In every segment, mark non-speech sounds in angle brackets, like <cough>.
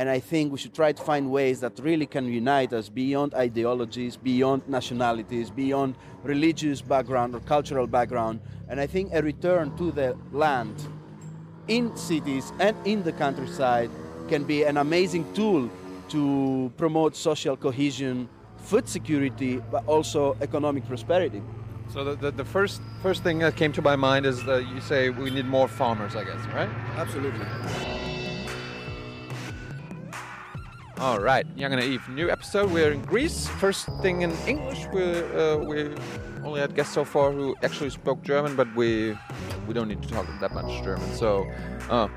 And I think we should try to find ways that really can unite us beyond ideologies, beyond nationalities, beyond religious background or cultural background. And I think a return to the land in cities and in the countryside can be an amazing tool to promote social cohesion, food security, but also economic prosperity. So the, the, the, first first thing that came to my mind is that you say we need more farmers, I guess, right? Absolutely. All right, Young and Naive, new episode. We're in Greece. First thing in English. We uh, we only had guests so far who actually spoke German, but we we don't need to talk that much German. So, uh,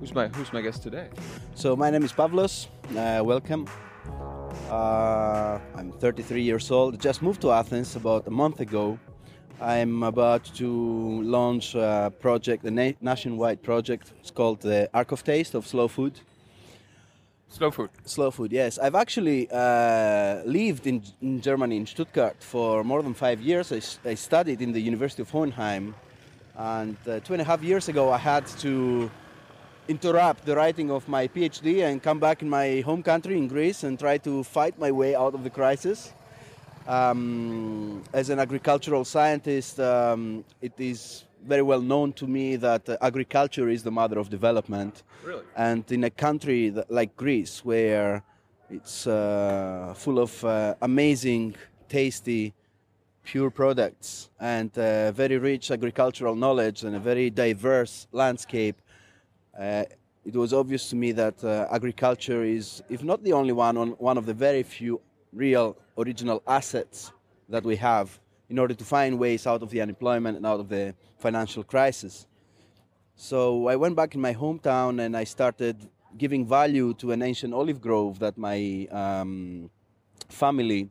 who's my who's my guest today? So my name is Pavlos. Uh, welcome. Uh, I'm 33 years old. Just moved to Athens about a month ago. I'm about to launch a project, a na- nationwide project. It's called the Ark of Taste of Slow Food Slow food. Slow food, yes. I've actually uh, lived in, in, Germany, in Stuttgart, for more than five years. I, I studied in the University of Hohenheim. And uh, two and a half years ago, I had to interrupt the writing of my PhD and come back in my home country, in Greece, and try to fight my way out of the crisis. Um, as an agricultural scientist, um, it is very well known to me that uh, agriculture is the mother of development. Really? And in a country that, like Greece, where it's uh, full of uh, amazing, tasty, pure products and uh, very rich agricultural knowledge and a very diverse landscape, uh, it was obvious to me that uh, agriculture is, if not the only one, on one of the very few real original assets that we have in order to find ways out of the unemployment and out of the financial crisis. So I went back in my hometown and I started giving value to an ancient olive grove that my um, family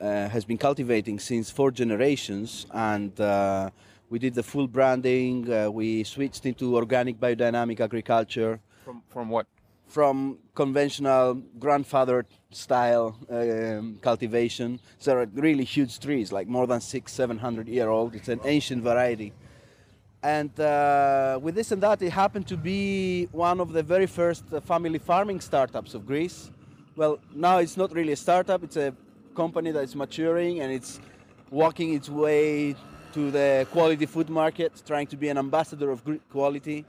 uh, has been cultivating since four generations. And uh, we did the full branding, uh, we switched into organic biodynamic agriculture. From, from what? From conventional grandfather style um, cultivation. So they're really huge trees, like more than six, seven hundred year old. It's an ancient variety. And uh, with this and that, it happened to be one of the very first uh, family farming startups of Greece. Well, now it's not really a startup, it's a company that is maturing and it's walking its way to the quality food market, trying to be an ambassador of quality.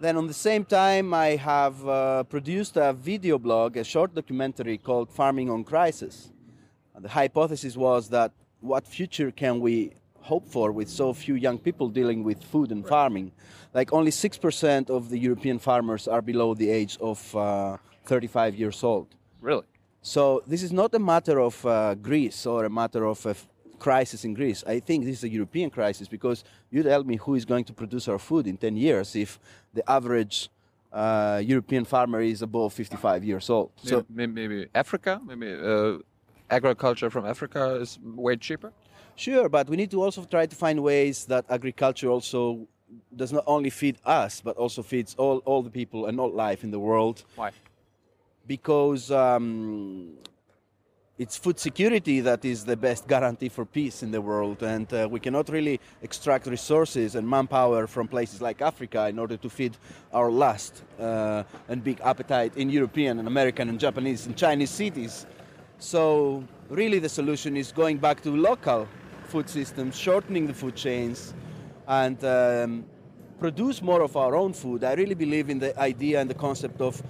Then, on the same time, I have uh, produced a video blog, a short documentary called Farming on Crisis. And the hypothesis was that what future can we hope for with so few young people dealing with food and farming? Like, only 6% of the European farmers are below the age of uh, 35 years old. Really? So, this is not a matter of uh, Greece or a matter of crisis in Greece. I think this is a European crisis because you tell me who is going to produce our food in 10 years if the average uh, European farmer is above 55 years old. So maybe, maybe Africa, maybe uh, agriculture from Africa is way cheaper. Sure, but we need to also try to find ways that agriculture also does not only feed us, but also feeds all, all the people and all life in the world. Why? Because um, it's food security that is the best guarantee for peace in the world. And uh, we cannot really extract resources and manpower from places like Africa in order to feed our lust uh, and big appetite in European and American and Japanese and Chinese cities. So, really, the solution is going back to local food systems, shortening the food chains, and um, produce more of our own food. I really believe in the idea and the concept of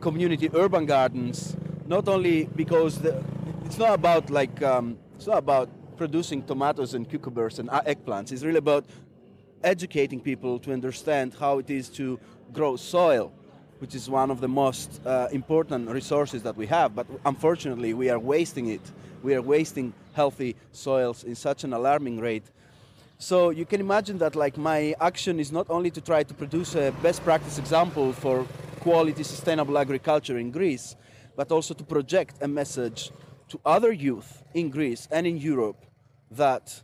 community urban gardens, not only because the, it's not about like um, it's not about producing tomatoes and cucumbers and eggplants. It's really about educating people to understand how it is to grow soil, which is one of the most uh, important resources that we have. But unfortunately, we are wasting it. We are wasting healthy soils in such an alarming rate. So you can imagine that like my action is not only to try to produce a best practice example for quality sustainable agriculture in Greece, but also to project a message to other youth in Greece and in Europe that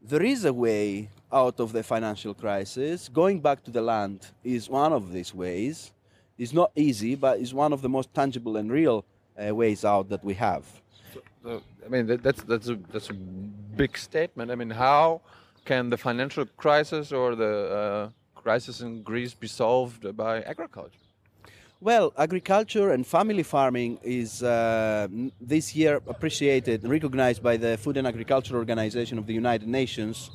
there is a way out of the financial crisis. Going back to the land is one of these ways. It's not easy, but it's one of the most tangible and real uh, ways out that we have. So, so, I mean, that, that's that's a that's a big statement. I mean, how can the financial crisis or the uh, crisis in Greece be solved by agriculture? Well, agriculture and family farming is uh, this year appreciated and recognized by the Food and Agriculture Organization of the United Nations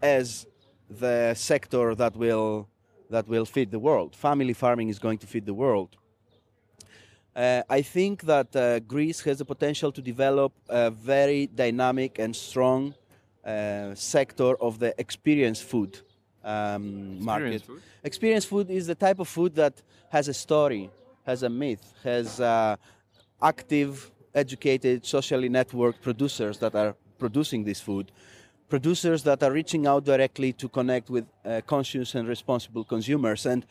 as the sector that will that will feed the world. Family farming is going to feed the world. Uh, I think that uh, Greece has the potential to develop a very dynamic and strong uh, sector of the experience food um, market. food? Experience food is the type of food that has a story, has a myth, has uh, active, educated, socially networked producers that are producing this food. Producers that are reaching out directly to connect with uh, conscious and responsible consumers. And,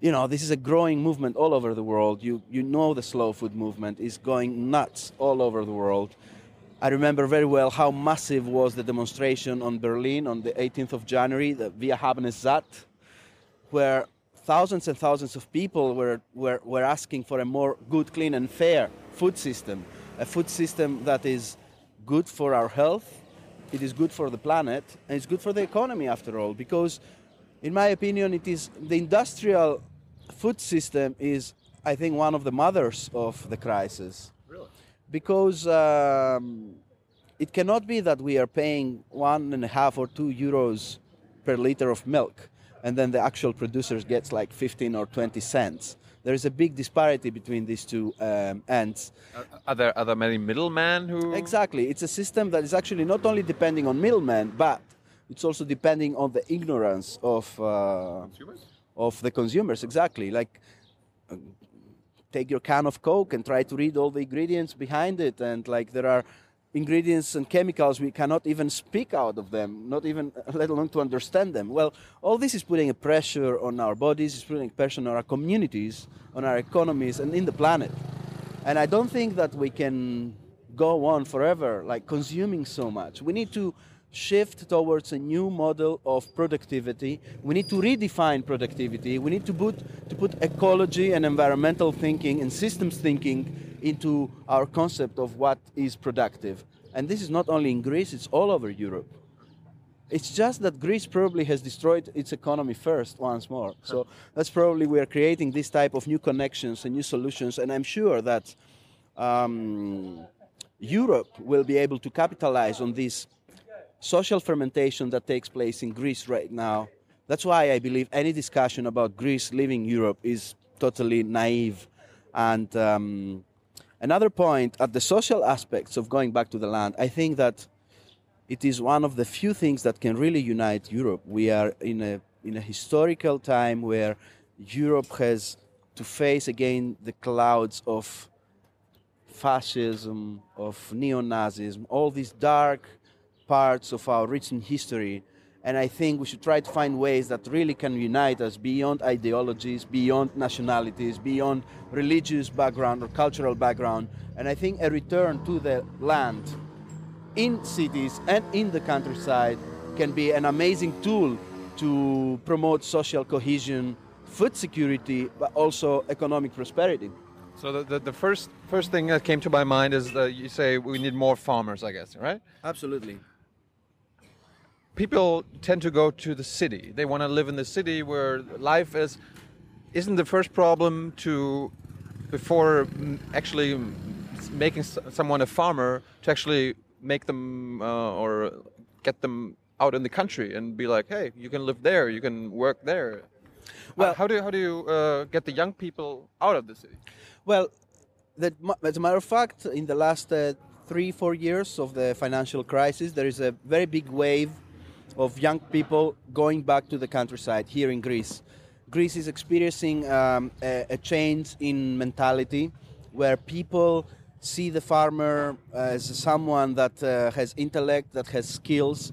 you know, this is a growing movement all over the world. You, you know, the slow food movement is going nuts all over the world. I remember very well how massive was the demonstration on Berlin on the 18th of January, the Wir haben es satt, where thousands and thousands of people were, were, were asking for a more good, clean, and fair food system. A food system that is good for our health, it is good for the planet, and it's good for the economy after all. Because, in my opinion, it is the industrial food system is, I think, one of the mothers of the crisis? Because um, it cannot be that we are paying one and a half or two euros per liter of milk and then the actual producers gets like 15 or 20 cents there is a big disparity between these two um, ends Are, are there are there many middlemen who? exactly it's a system that is actually not only depending on middlemen but it's also depending on the ignorance of uh, Consumers? of the consumers exactly like take your can of coke and try to read all the ingredients behind it. And like there are ingredients and chemicals we cannot even speak out of them not even <laughs> let alone to understand them. Well all this is putting a pressure on our bodies it's putting pressure on our communities on our economies and in the planet. And i don't think that we can go on forever like consuming so much. We need to shift towards a new model of productivity. We need to redefine productivity. We need to put to put ecology and environmental thinking and systems thinking into our concept of what is productive. And this is not only in greece it's all over europe. It's just that Greece probably has destroyed its economy first once more. So that's probably we are creating this type of new connections and new solutions, and I'm sure that um, Europe will be able to capitalize on this social fermentation that takes place in Greece right now. That's why I believe any discussion about Greece leaving Europe is totally naive. And um, another point at the social aspects of going back to the land, I think that it is one of the few things that can really unite Europe. We are in a in a historical time where Europe has to face again the clouds of fascism, of neo-Nazism, all these dark parts of our recent history. And I think we should try to find ways that really can unite us beyond ideologies, beyond nationalities, beyond religious background or cultural background. And I think a return to the land in cities and in the countryside can be an amazing tool to promote social cohesion, food security, but also economic prosperity. So the, the, the first first thing that came to my mind is that you say we need more farmers, I guess, right? Absolutely. People tend to go to the city. They want to live in the city where life is. Isn't the first problem to, before actually making someone a farmer, to actually make them uh, or get them out in the country and be like, hey, you can live there, you can work there. Well- Well, how do how do you uh, get the young people out of the city? Well, that, as a matter of fact, in the last uh, three, four years of the financial crisis, there is a very big wave of young people going back to the countryside here in Greece. Greece is experiencing um, a, a change in mentality where people see the farmer as someone that uh, has intellect, that has skills.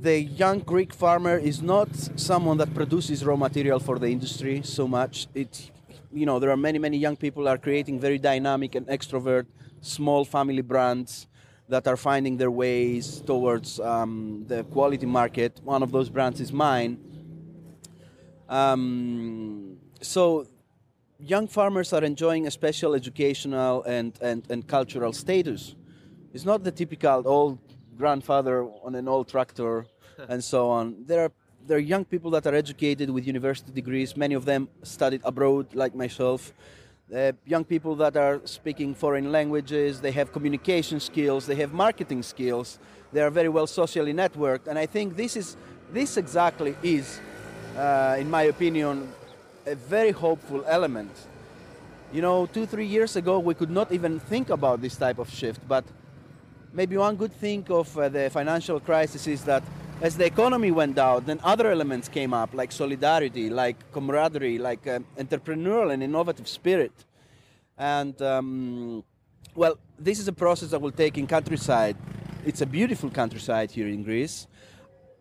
The young Greek farmer is not someone that produces raw material for the industry so much. It, you know, there are many, many young people are creating very dynamic and extrovert small family brands that are finding their ways towards um, the quality market. One of those brands is mine. Um, so young farmers are enjoying a special educational and, and, and cultural status. It's not the typical old grandfather on an old tractor <laughs> and so on. There are there are young people that are educated with university degrees. Many of them studied abroad, like myself. Uh, young people that are speaking foreign languages, they have communication skills, they have marketing skills, they are very well socially networked, and I think this is this exactly is, uh, in my opinion, a very hopeful element. You know, two three years ago we could not even think about this type of shift, but maybe one good thing of uh, the financial crisis is that as the economy went down, then other elements came up, like solidarity, like camaraderie, like um, entrepreneurial and innovative spirit. And um, well, this is a process that will take in countryside. It's a beautiful countryside here in Greece.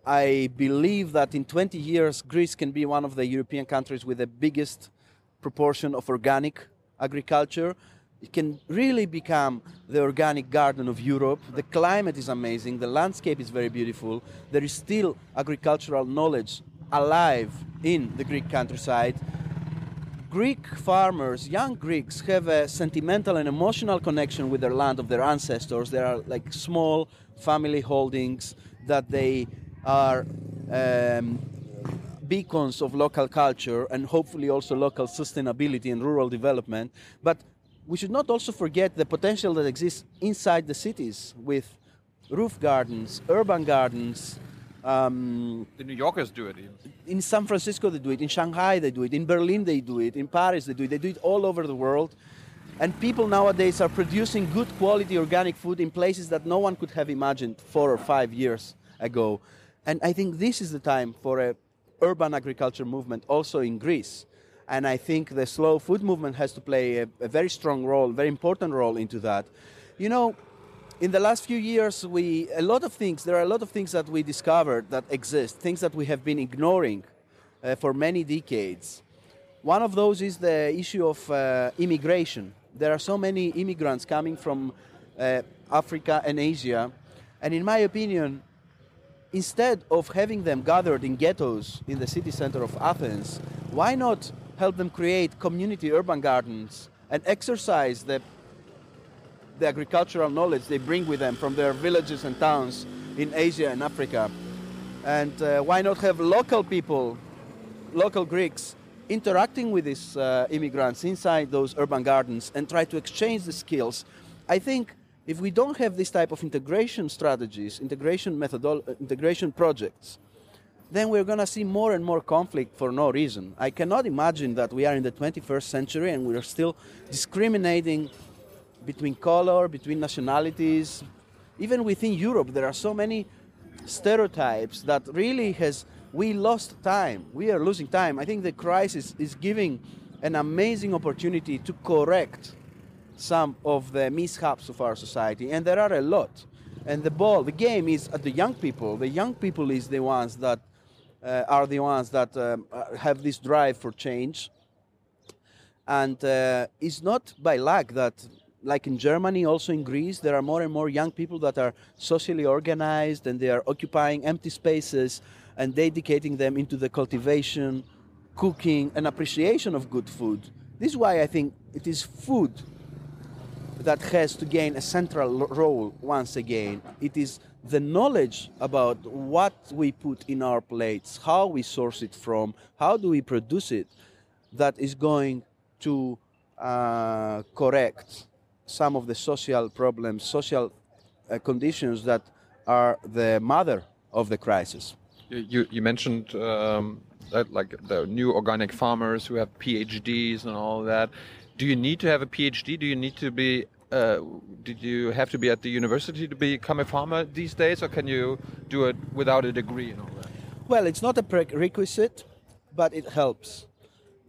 I believe that in 20 years, Greece can be one of the European countries with the biggest proportion of organic agriculture it can really become the organic garden of Europe. The climate is amazing, the landscape is very beautiful. There is still agricultural knowledge alive in the Greek countryside. Greek farmers, young Greeks, have a sentimental and emotional connection with their land of their ancestors. There are like small family holdings that they are um, beacons of local culture and hopefully also local sustainability and rural development. But we should not also forget the potential that exists inside the cities with roof gardens, urban gardens. Um, the New Yorkers do it. In San Francisco, they do it. In Shanghai, they do it. In Berlin, they do it. In Paris, they do it. They do it all over the world. And people nowadays are producing good quality organic food in places that no one could have imagined four or five years ago. And I think this is the time for a urban agriculture movement also in Greece and I think the slow food movement has to play a, a very strong role, very important role into that. You know, in the last few years, we a lot of things. There are a lot of things that we discovered that exist, things that we have been ignoring uh, for many decades. One of those is the issue of uh, immigration. There are so many immigrants coming from uh, Africa and Asia, and in my opinion, instead of having them gathered in ghettos in the city center of Athens, why not help them create community urban gardens and exercise the, the agricultural knowledge they bring with them from their villages and towns in Asia and Africa. And uh, why not have local people, local Greeks, interacting with these uh, immigrants inside those urban gardens and try to exchange the skills? I think if we don't have this type of integration strategies, integration methodol- integration projects, then we're going to see more and more conflict for no reason. I cannot imagine that we are in the 21st century and we are still discriminating between color, between nationalities. Even within Europe, there are so many stereotypes that really has we lost time. We are losing time. I think the crisis is giving an amazing opportunity to correct some of the mishaps of our society, and there are a lot. And the ball, the game is at the young people. The young people is the ones that uh, are the ones that um, uh, have this drive for change. And uh, it's not by luck that, like in Germany, also in Greece, there are more and more young people that are socially organized and they are occupying empty spaces and dedicating them into the cultivation, cooking, and appreciation of good food. This is why I think it is food that has to gain a central role once again. It is the knowledge about what we put in our plates, how we source it from, how do we produce it, that is going to uh, correct some of the social problems, social uh, conditions that are the mother of the crisis. You, you mentioned um, that, like the new organic farmers who have PhDs and all that. Do you need to have a PhD? Do you need to be uh, did you have to be at the university to become a farmer these days, or can you do it without a degree and all that? Well, it's not a prerequisite, but it helps.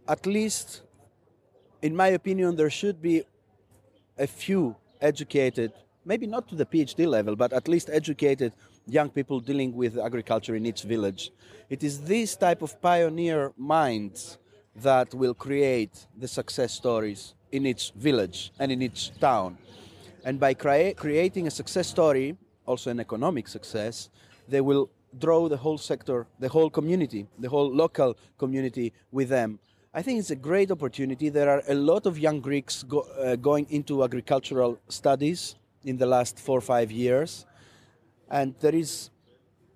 At least, in my opinion, there should be a few educated, maybe not to the PhD level, but at least educated young people dealing with agriculture in each village. It is this type of pioneer minds that will create the success stories in its village and in its town. And by crea- creating a success story, also an economic success, they will draw the whole sector, the whole community, the whole local community with them. I think it's a great opportunity. There are a lot of young Greeks go, uh, going into agricultural studies in the last four or five years. And there is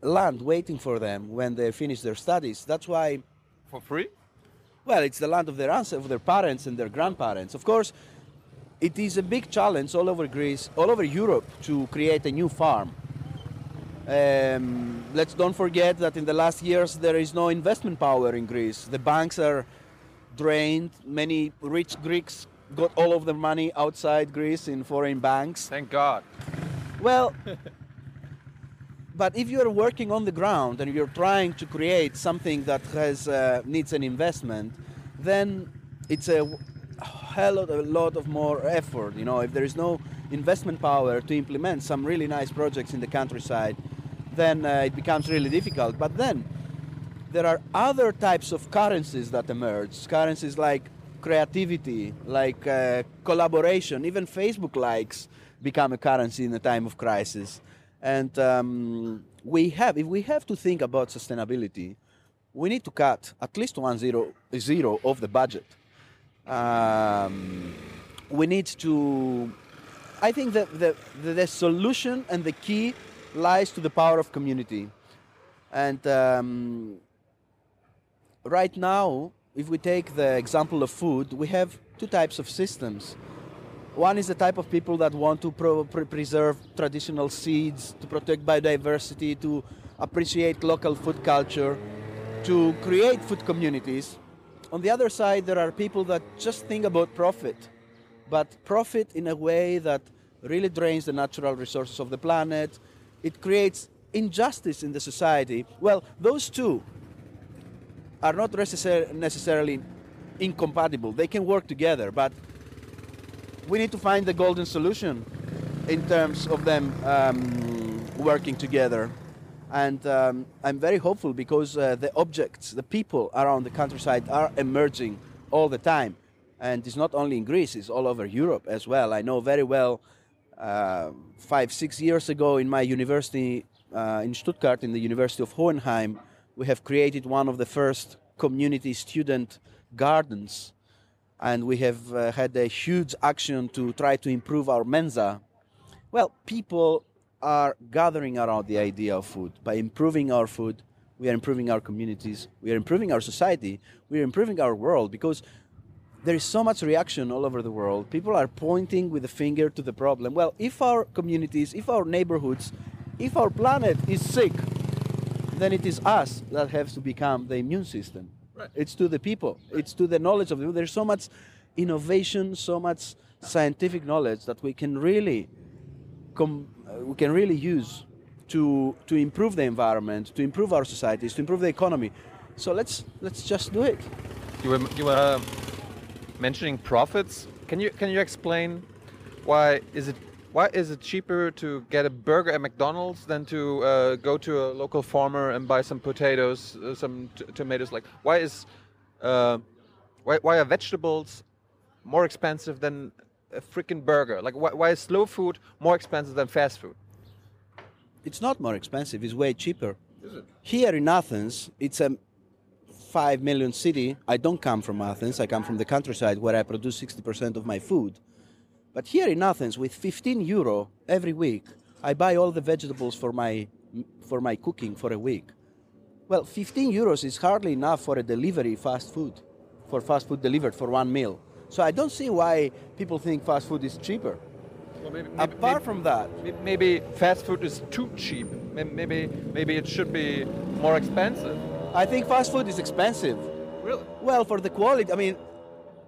land waiting for them when they finish their studies. That's why, For free? Well, it's the land of their ancestors, of their parents and their grandparents. Of course, it is a big challenge all over Greece, all over Europe, to create a new farm. Um, let's don't forget that in the last years there is no investment power in Greece. The banks are drained. Many rich Greeks got all of their money outside Greece in foreign banks. Thank God. Well, <laughs> but if you're working on the ground and you're trying to create something that has uh, needs an investment, then it's a hell of a lot of more effort. You know, if there is no investment power to implement some really nice projects in the countryside, then uh, it becomes really difficult. But then there are other types of currencies that emerge. Currencies like creativity, like uh, collaboration. Even Facebook likes become a currency in a time of crisis. And um, we have, if we have to think about sustainability, we need to cut at least one zero, zero of the budget. Um, we need to. I think that the, the, solution and the key lies to the power of community. And um, right now, if we take the example of food, we have two types of systems. One is the type of people that want to pro- pre- preserve traditional seeds, to protect biodiversity, to appreciate local food culture, to create food communities. On the other side, there are people that just think about profit, but profit in a way that really drains the natural resources of the planet. It creates injustice in the society. Well, those two are not necessar- necessarily incompatible. They can work together, but we need to find the golden solution in terms of them um, working together. And um, I'm very hopeful because uh, the objects, the people around the countryside are emerging all the time. And it's not only in Greece, it's all over Europe as well. I know very well uh, five, six years ago in my university uh, in Stuttgart, in the University of Hohenheim, we have created one of the first community student gardens. And we have uh, had a huge action to try to improve our Mensa. Well, people are gathering around the idea of food. By improving our food, we are improving our communities, we are improving our society, we are improving our world because there is so much reaction all over the world. People are pointing with a finger to the problem. Well, if our communities, if our neighborhoods, if our planet is sick, then it is us that have to become the immune system. Right. It's to the people. It's to the knowledge of the There's so much innovation, so much scientific knowledge that we can really com- uh, we can really use to to improve the environment, to improve our societies, to improve the economy. So let's let's just do it. You were you were mentioning profits. Can you can you explain why is it why is it cheaper to get a burger at McDonald's than to uh, go to a local farmer and buy some potatoes, uh, some t- tomatoes? Like why is uh, why why are vegetables more expensive than a freaking burger? Like why, why is slow food more expensive than fast food? It's not more expensive. It's way cheaper. Is it? Here in Athens, it's a five million city. I don't come from Athens. I come from the countryside where I produce 60% of my food. But here in Athens, with 15 euro every week, I buy all the vegetables for my for my cooking for a week. Well, 15 euros is hardly enough for a delivery fast food, for fast food delivered for one meal. So I don't see why people think fast food is cheaper. Well, maybe, Apart from that, Maybe fast food is too cheap. Maybe maybe it should be more expensive. I think fast food is expensive. Really? Well, for the quality, I mean,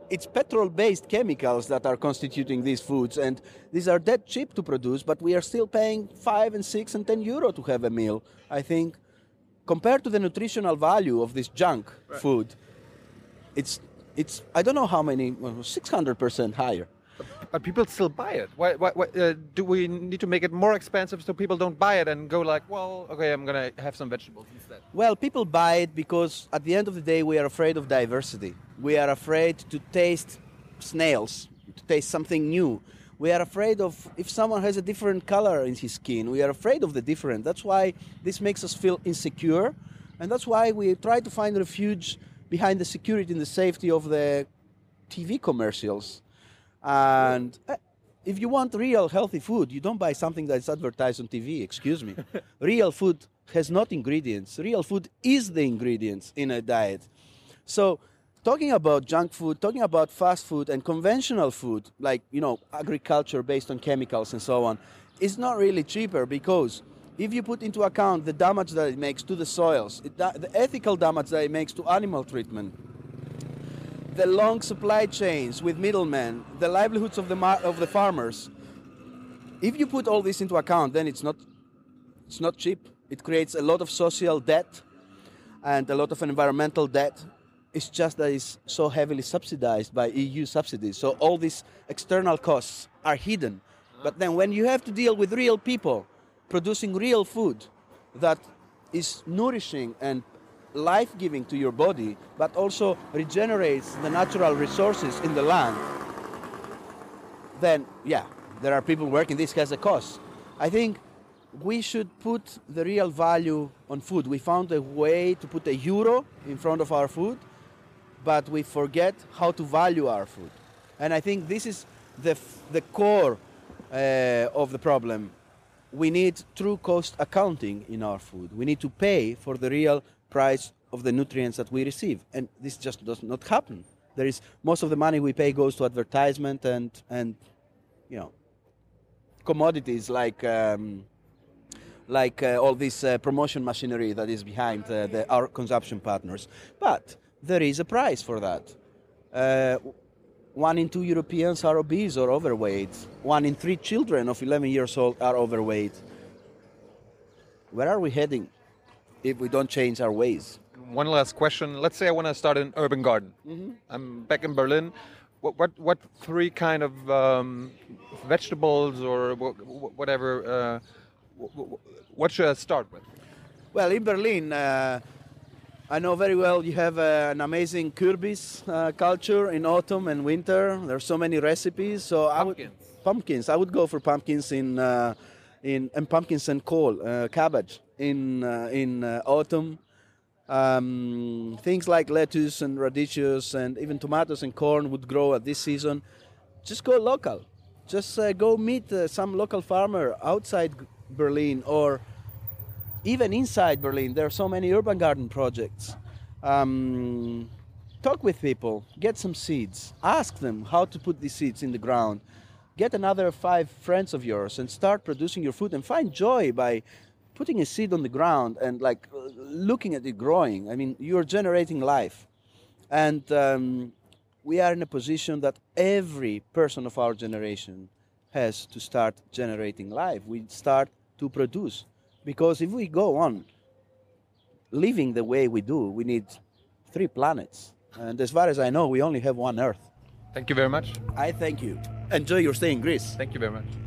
it's petrol-based chemicals that are constituting these foods, and these are that cheap to produce. But we are still paying five and six and ten euro to have a meal. I think, compared to the nutritional value of this junk food, it's it's I don't know how many, six hundred percent higher. But people still buy it. Why? why, why uh, do we need to make it more expensive so people don't buy it and go like, well, okay, I'm gonna have some vegetables instead. Well, people buy it because at the end of the day, we are afraid of diversity. We are afraid to taste snails, to taste something new. We are afraid of if someone has a different color in his skin. We are afraid of the different. That's why this makes us feel insecure, and that's why we try to find refuge behind the security and the safety of the TV commercials. And if you want real healthy food, you don't buy something that's advertised on TV. Excuse me. <laughs> real food has not ingredients. Real food is the ingredients in a diet. So, talking about junk food, talking about fast food and conventional food, like you know agriculture based on chemicals and so on, is not really cheaper because if you put into account the damage that it makes to the soils, it, the ethical damage that it makes to animal treatment, the long supply chains with middlemen, the livelihoods of the of the farmers. If you put all this into account, then it's not it's not cheap. It creates a lot of social debt and a lot of environmental debt. It's just that it's so heavily subsidized by EU subsidies. So all these external costs are hidden. But then when you have to deal with real people producing real food that is nourishing and life giving to your body, but also regenerates the natural resources in the land, then yeah, there are people working. This has a cost. I think we should put the real value on food. We found a way to put a euro in front of our food, but we forget how to value our food. And I think this is the, the core uh, of the problem. We need true cost accounting in our food. We need to pay for the real price of the nutrients that we receive. And this just does not happen. There is most of the money we pay goes to advertisement and and you know commodities like um, like uh, all this uh, promotion machinery that is behind uh, the, our consumption partners. But there is a price for that. Uh, one in two Europeans are obese or overweight. One in three children of 11 years old are overweight. Where are we heading if we don't change our ways? One last question. Let's say I want to start an urban garden. Mm-hmm. I'm back in Berlin. What, what, what three kind of um, vegetables or whatever uh, what should I start with? Well, in Berlin, uh, I know very well you have uh, an amazing Kürbis uh, culture in autumn and winter. There are so many recipes. So pumpkins. I would, pumpkins. I would go for pumpkins in uh, in and pumpkins and Kohl, uh, cabbage in uh, in autumn. Um, things like lettuce and radishes and even tomatoes and corn would grow at this season. Just go local. Just go meet some local farmer outside Berlin or even inside Berlin. There are so many urban garden projects. Um, talk with people, get some seeds, ask them how to put these seeds in the ground. Get another five friends of yours and start producing your food and find joy by putting a seed on the ground and like looking at it growing. I mean, you're generating life. And um, we are in a position that every person of our generation has to start generating life. We start to produce. Because if we go on living the way we do, we need three planets. And as far as I know, we only have one Earth. Thank you very much. I thank you. Enjoy your stay in Greece. Thank you very much.